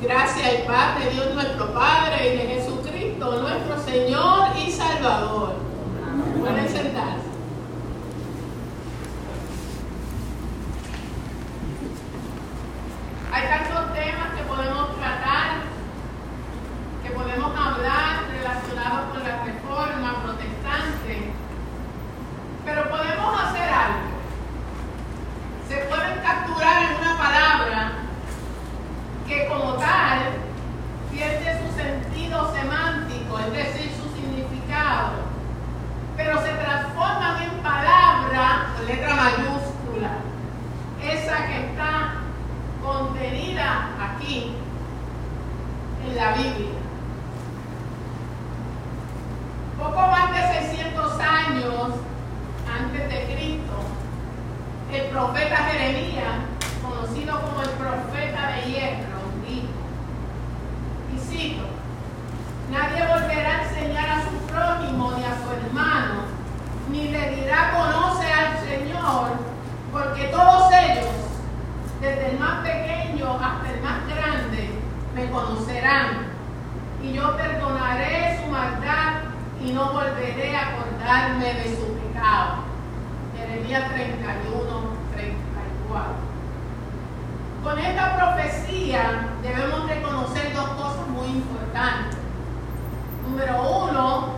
Gracias y paz de Dios nuestro Padre y de Jesucristo, nuestro Señor y Salvador. Pueden sentarse. Hay tantos temas que podemos tratar, que podemos hablar relacionados con la reforma protestante, pero podemos hacer algo. Se pueden capturar en una palabra que como tal pierde su sentido semántico, es decir, su significado, pero se transforman en palabra con letra mayúscula, esa que está contenida aquí en la Biblia. Poco más de 600 años antes de Cristo, el profeta Jeremías, conocido como el profeta de hierro, dijo, y cito, nadie volverá a enseñar a su prójimo ni a su hermano, ni le dirá conoce al Señor, porque todos ellos, desde el más pequeño hasta el más grande, conocerán, y yo perdonaré su maldad y no volveré a acordarme de su pecado. Jeremías 31, 34. Con esta profecía debemos reconocer dos cosas muy importantes. Número uno,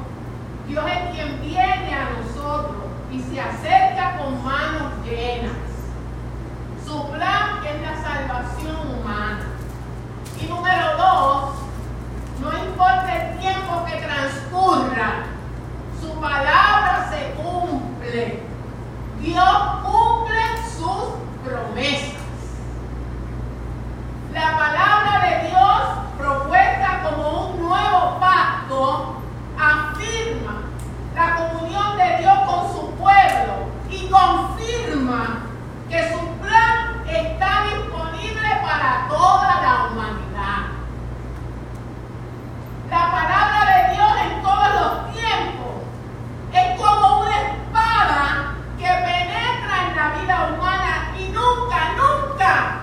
Dios es quien viene a nosotros y se acerca con manos llenas. Su plan es la salvación humana. Y número dos, no importa el tiempo que transcurra, su palabra se cumple. Dios cumple sus promesas. La palabra de Dios, propuesta como un nuevo pacto, afirma la comunión de Dios con su pueblo y confirma que su plan está disponible para toda la humanidad. La palabra de Dios en todos los tiempos es como una espada que penetra en la vida humana y nunca, nunca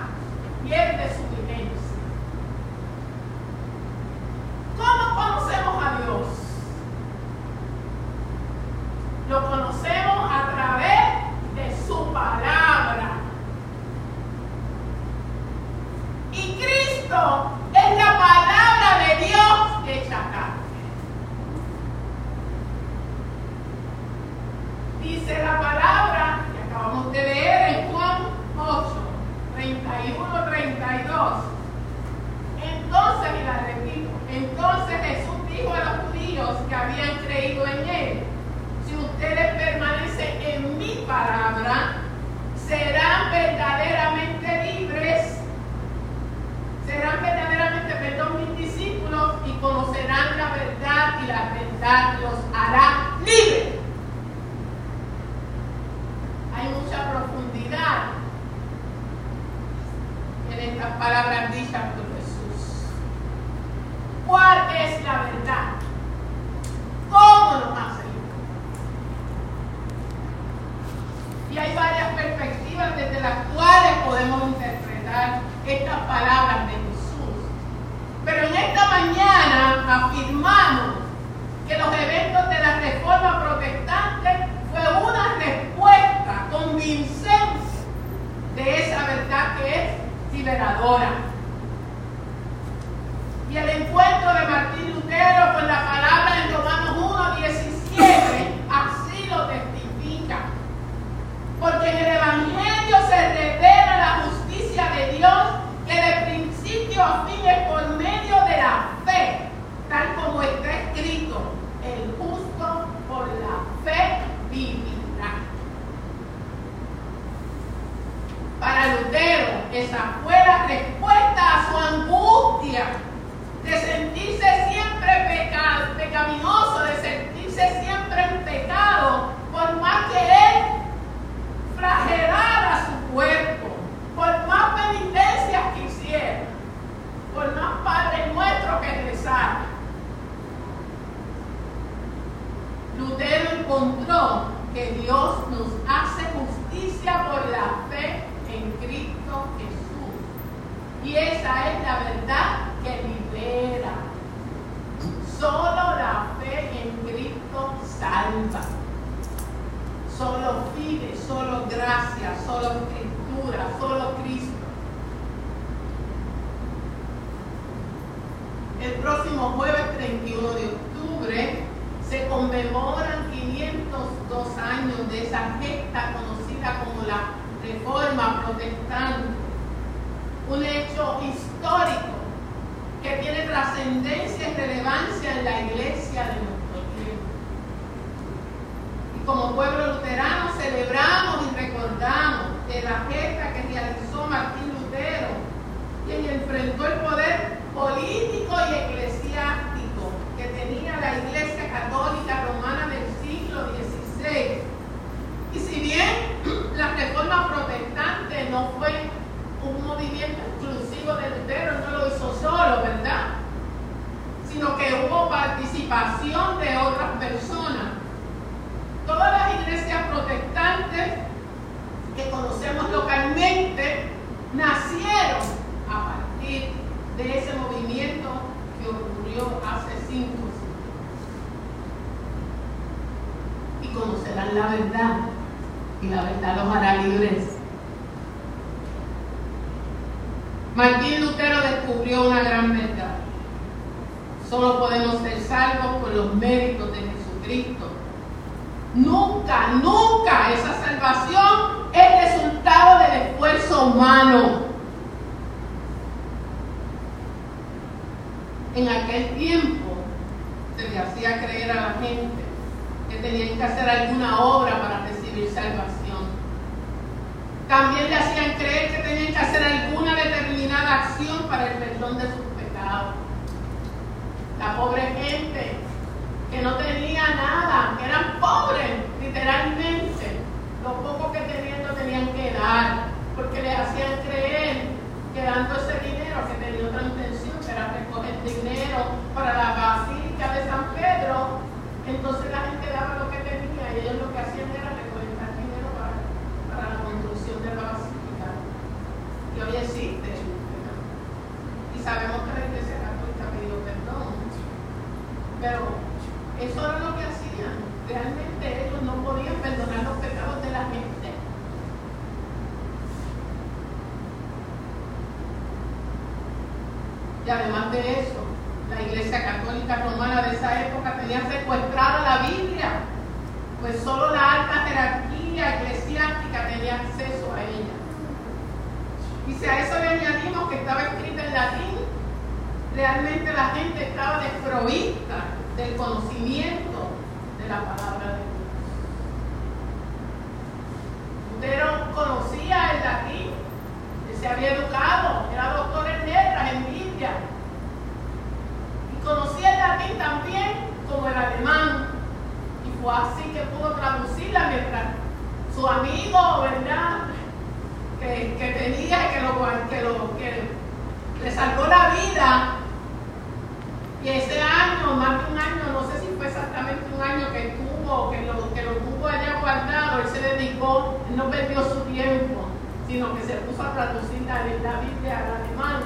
pierde su vigencia. ¿Cómo conocemos a Dios? Lo conocemos a través de su palabra. Y Cristo es la palabra de Dios hecha carne. Dice la palabra que acabamos de leer en Juan 8, 31, 32. Entonces, y la repito, entonces Jesús dijo a los judíos que habían creído en él, si ustedes permanecen en mi palabra, serán verdaderamente libres, serán verdaderamente, perdón, mis discípulos y conocerán la verdad y la verdad los hará libres. Hay mucha profundidad en estas palabras dichas por Jesús. ¿Cuál es la verdad? ¿Cómo nos hace libres? Y hay varias perspectivas desde las cuales podemos interpretar estas palabras de Jesús. Pero en esta mañana afirmamos que los eventos de la reforma protestante fue una respuesta convincente de esa verdad que es Y el encuentro de Martín Lutero con la palabra en Romanos 1, 17, así lo testifica. Porque en el Evangelio se revela la justicia de Dios que de principio a fin es por medio de la fe, tal como está escrito, el justo por la fe vivirá. Para Lutero, esa que Dios nos hace justicia por la fe en Cristo Jesús. Y esa es la verdad que libera. Solo la fe en Cristo salva. Solo fide, solo gracia, solo escritura, solo Cristo. El próximo jueves 31 de octubre se conmemoran 502 años de esa gesta conocida como la Reforma Protestante, un hecho histórico que tiene trascendencia y relevancia en la iglesia de nuestro tiempo. Y como pueblo luterano celebramos y recordamos de la gesta que realizó Martín Lutero, quien enfrentó el poder político y eclesiástico que tenía la Iglesia Católica Romana del siglo XVI. Y si bien la reforma protestante no fue un movimiento exclusivo de Lutero, no lo hizo solo, ¿verdad? Sino que hubo participación de otras personas. Todas las iglesias protestantes que conocemos localmente nacieron a partir de ese movimiento que ocurrió hace cinco siglos. Y conocerán verdad, y la verdad los hará libres. Martín Lutero descubrió una gran verdad. Solo podemos ser salvos por los méritos de Jesucristo. Nunca, nunca esa salvación es resultado del esfuerzo humano. En aquel tiempo se le hacía creer a la gente que tenían que hacer alguna obra para recibir salvación. También le hacían creer que tenían que hacer alguna determinada acción para el perdón de sus pecados. La pobre gente que no tenía nada, que eran pobres, literalmente. Lo poco que tenían lo tenían que dar, porque le hacían creer que dando ese dinero, que tenía otra intención, que era recoger dinero para la Basílica de San Pedro, entonces la gente daba lo que tenía y ellos lo que hacían era y hoy existe. Y sabemos que la Iglesia Católica pidió perdón. Pero eso era lo que hacían. Realmente ellos no podían perdonar los pecados de la gente. Y además de eso, la Iglesia Católica Romana de esa época tenía secuestrada la Biblia, pues solo la alta jerarquía eclesiástica tenía acceso a ella. Y si a eso le añadimos que estaba escrita en latín, realmente la gente estaba desprovista del conocimiento de la palabra de Dios. Lutero conocía el latín, él se había educado, era doctor en letras, en Biblia. Y conocía el latín también como el alemán. Y fue así que pudo traducirla mientras su amigo, ¿verdad? Que, tenía, que, lo, que, lo, que le salvó la vida. Y ese año, más de un año, no sé si fue exactamente un año que tuvo, que lo, que lo tuvo allá guardado, él se dedicó, no perdió su tiempo, sino que se puso a traducir la, la Biblia al alemán.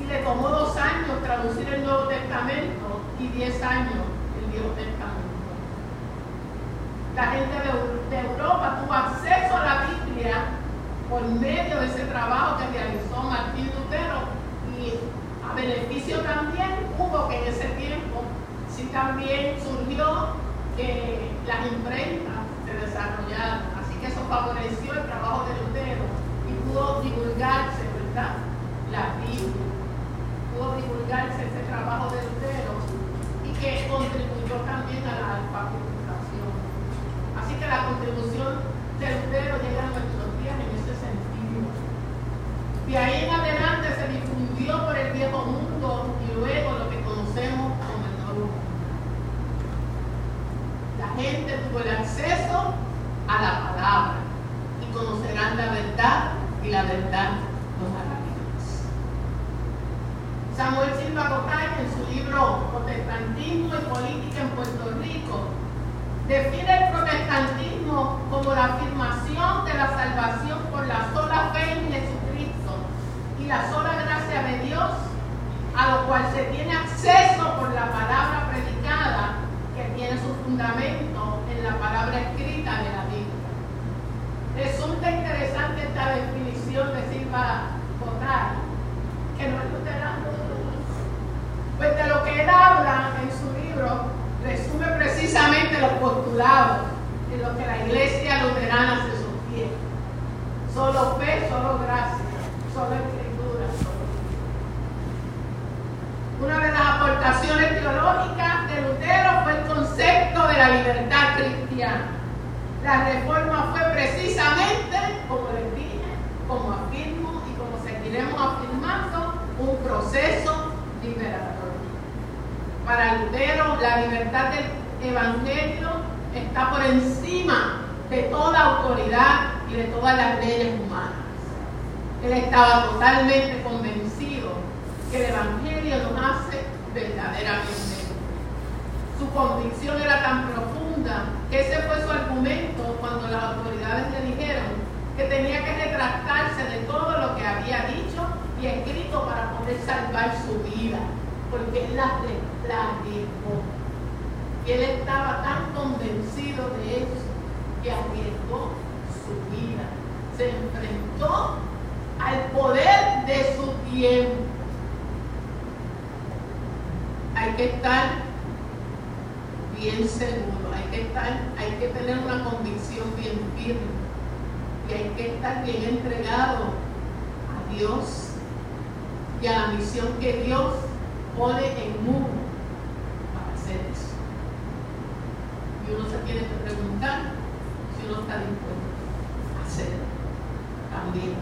Y le tomó dos años traducir el Nuevo Testamento y diez años el Viejo Testamento. La gente de, de Europa tuvo acceso a la Biblia por medio de ese trabajo que realizó Martín Lutero y a beneficio también hubo que en ese tiempo sí también surgió que las imprentas se desarrollaron, así que eso favoreció el trabajo de Lutero y pudo divulgarse, ¿verdad? La Biblia, pudo divulgarse ese trabajo de Lutero y que contribuyó también a la alfabetización. Así que la contribución de Lutero llega a ese de ahí en adelante se difundió por el viejo mundo y luego lo que conocemos como el nuevo mundo. La gente tuvo el acceso a la palabra y conocerán la verdad y la verdad los hará. Samuel Silva Gotay en su libro Protestantismo y Política en Puerto Rico define el protestantismo como la afirmación de la salvación por la sola fe en Jesucristo y la sola gracia de Dios, a lo cual se tiene acceso por la palabra predicada que tiene su fundamento en la palabra escrita de la Biblia. Resulta interesante esta definición de Silva Botar, que no es luterano, cristiana. La reforma fue precisamente, como les dije, como afirmo y como seguiremos afirmando, un proceso liberador. Para Lutero, la libertad del Evangelio está por encima de toda autoridad y de todas las leyes humanas. Él estaba totalmente convencido que el Evangelio nos hace verdaderamente. Su convicción era tan profunda que ese fue su argumento cuando las autoridades le dijeron que tenía que retractarse de todo lo que había dicho y escrito para poder salvar su vida, porque él la, la arriesgó. Y él estaba tan convencido de eso que arriesgó su vida. Se enfrentó al poder de su tiempo. Hay que estar bien seguro, hay que estar, hay que tener una convicción bien firme y hay que estar bien entregado a Dios a la misión que Dios pone en mundo para hacer eso. Y uno se tiene que preguntar si uno está dispuesto a hacerlo también.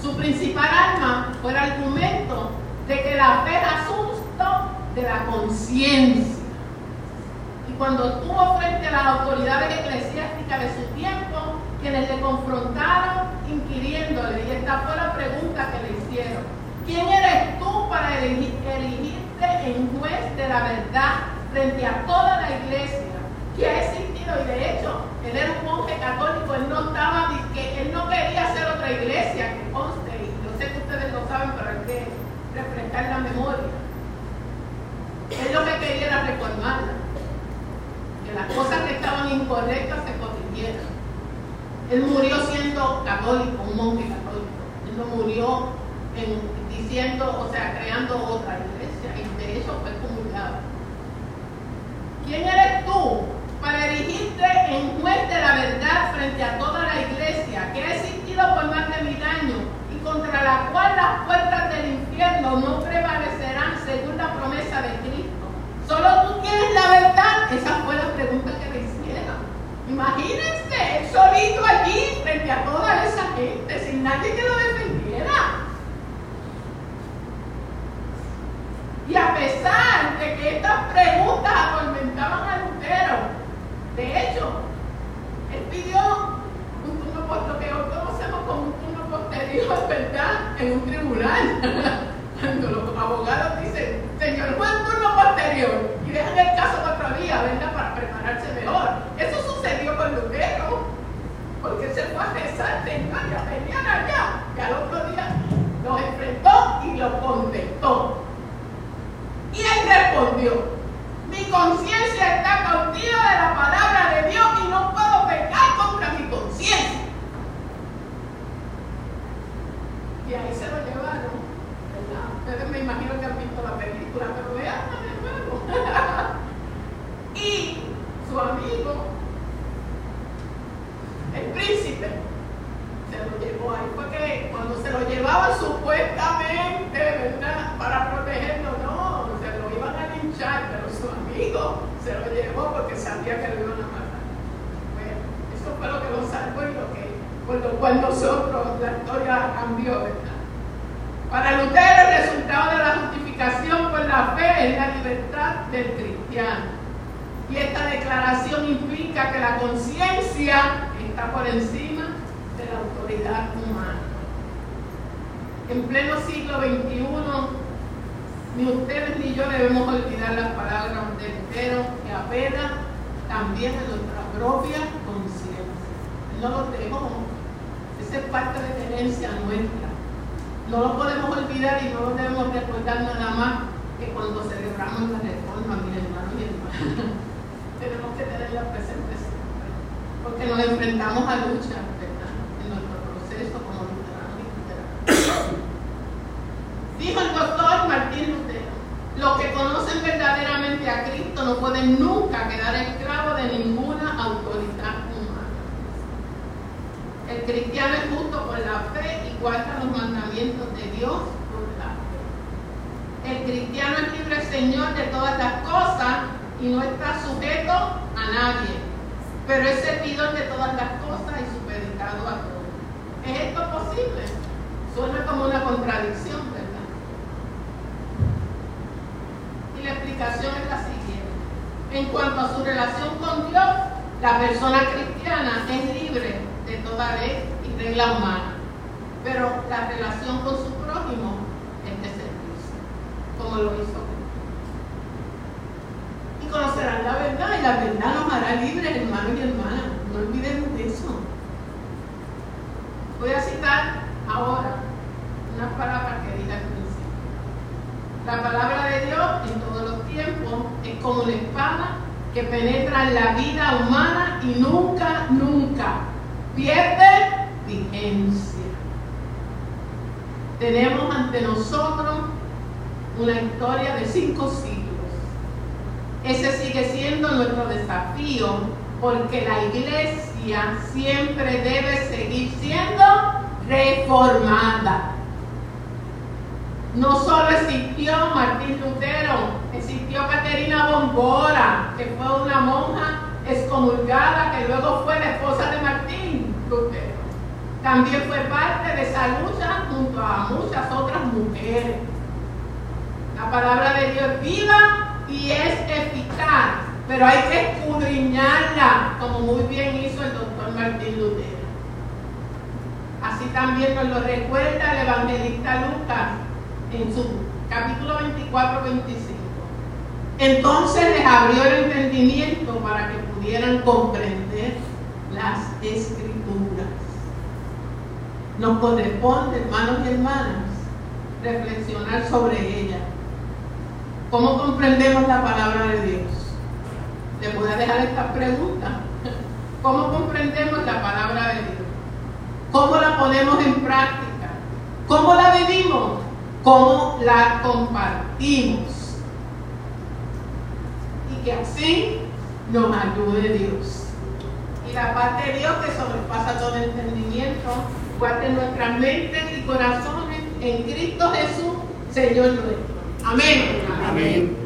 Su principal arma fue el argumento de que la fe es asunto de la conciencia. Y cuando estuvo frente a las autoridades eclesiásticas de su tiempo, quienes le confrontaron inquiriéndole, y esta fue la pregunta que le hicieron, ¿quién eres tú para elegirte en juez de la verdad frente a toda la iglesia que ha existido? Y de hecho, él era un monje católico, él no estaba, él no quería hacer otra iglesia, que conste, y yo sé que ustedes lo saben, pero hay que refrescar la memoria. Él lo que quería era reformarla, que las cosas que estaban incorrectas se. Él murió siendo católico, un monje católico. Él no murió en, diciendo, o sea, creando otra iglesia, y de hecho fue comunicado. ¿Quién eres tú para erigirte en juez de la verdad frente a toda la iglesia que ha existido por más de mil años y contra la cual las puertas del infierno no prevalecerán según la promesa de Cristo? Solo tú tienes la verdad. Esa fue la pregunta que le hicieron. Imagínense, él solito allí a toda esa gente, sin nadie que lo defendiera. Y a pesar de que estas preguntas atormentaban a Lutero, de hecho, él pidió un turno lo que hoy conocemos como un turno posterior, ¿verdad? En un tribunal. Cuando los abogados dicen, señor, Juan, turno posterior, y dejan el caso otro día, ¿verdad? Para prepararse mejor. Eso sucedió con Lutero, porque se fue a rezar, señor, y a pelear allá. Y al otro día los enfrentó y lo contestó. Y él respondió, mi conciencia está cautiva de la palabra de Dios y no puedo pecar contra mi conciencia. Y ahí se lo llevaron, ¿verdad? Ustedes me imagino que han visto la película, pero vean de nuevo. y su amigo, el se lo llevó ahí. Fue que cuando se lo llevaban supuestamente, ¿verdad? Para protegerlo, no, se lo iban a linchar, pero su amigo se lo llevó porque sabía que lo iban a matar. Bueno, eso fue lo que lo salvó y lo que, por lo cual nosotros, la historia cambió, ¿verdad? Para Lutero el resultado de la justificación por la fe es la libertad del cristiano. Y esta declaración implica que la conciencia está por encima humana. En pleno siglo XXI, ni ustedes ni yo debemos olvidar las palabras de Lutero que apelan también a nuestra propia conciencia. No lo dejó. Esa es parte de la herencia nuestra. No lo podemos olvidar y no lo debemos recordar nada más que cuando celebramos la reforma, mis hermanos y hermanas. Tenemos que tenerla presente siempre. Porque nos enfrentamos a luchas, ¿verdad? En nuestro proceso como luteranos y luteranos. Dijo el doctor Martín Lutero, los que conocen verdaderamente a Cristo no pueden nunca quedar esclavos de ninguna autoridad humana. El cristiano es justo por la fe y guarda los mandamientos de Dios por la fe. El cristiano es libre Señor de todas las cosas y no está sujeto a nadie, pero es servidor de todas las cosas y supeditado a todo. ¿Es esto posible? Suena como una contradicción, ¿verdad? Y la es la siguiente. En cuanto a su relación con Dios, la persona cristiana es libre de toda ley y regla humana, pero la relación con su prójimo es de servicio, como lo hizo Y conocerán la verdad, y la verdad nos hará libres, hermanos y hermanas. No olvidemos eso. Voy a citar ahora unas palabras que al principio. La palabra de Dios en todos los tiempos es como una espada que penetra en la vida humana y nunca, nunca pierde vigencia. Tenemos ante nosotros una historia de cinco siglos. Ese sigue siendo nuestro desafío porque la iglesia siempre debe seguir siendo reformada. No solo existió Martín Lutero, existió Caterina Bombora, que fue una monja excomulgada que luego fue la esposa de Martín Lutero. También fue parte de esa lucha junto a muchas otras mujeres. La palabra de Dios es viva y es eficaz, pero hay que escudriñarla, como muy bien hizo el doctor Martín Lutero. Así también nos lo recuerda el evangelista Lucas en su capítulo 24, 25. Entonces les abrió el entendimiento para que pudieran comprender las escrituras. Nos corresponde, hermanos y hermanas, reflexionar sobre ella. ¿Cómo comprendemos la palabra de Dios? Les voy a dejar esta pregunta. ¿Cómo comprendemos la palabra de Dios? ¿Cómo la ponemos en práctica? ¿Cómo la vivimos? ¿Cómo la compartimos? Y que así nos ayude Dios. Y la paz de Dios que sobrepasa todo entendimiento, guarde nuestras mentes y corazones en Cristo Jesús, Señor nuestro. Amén. Amén.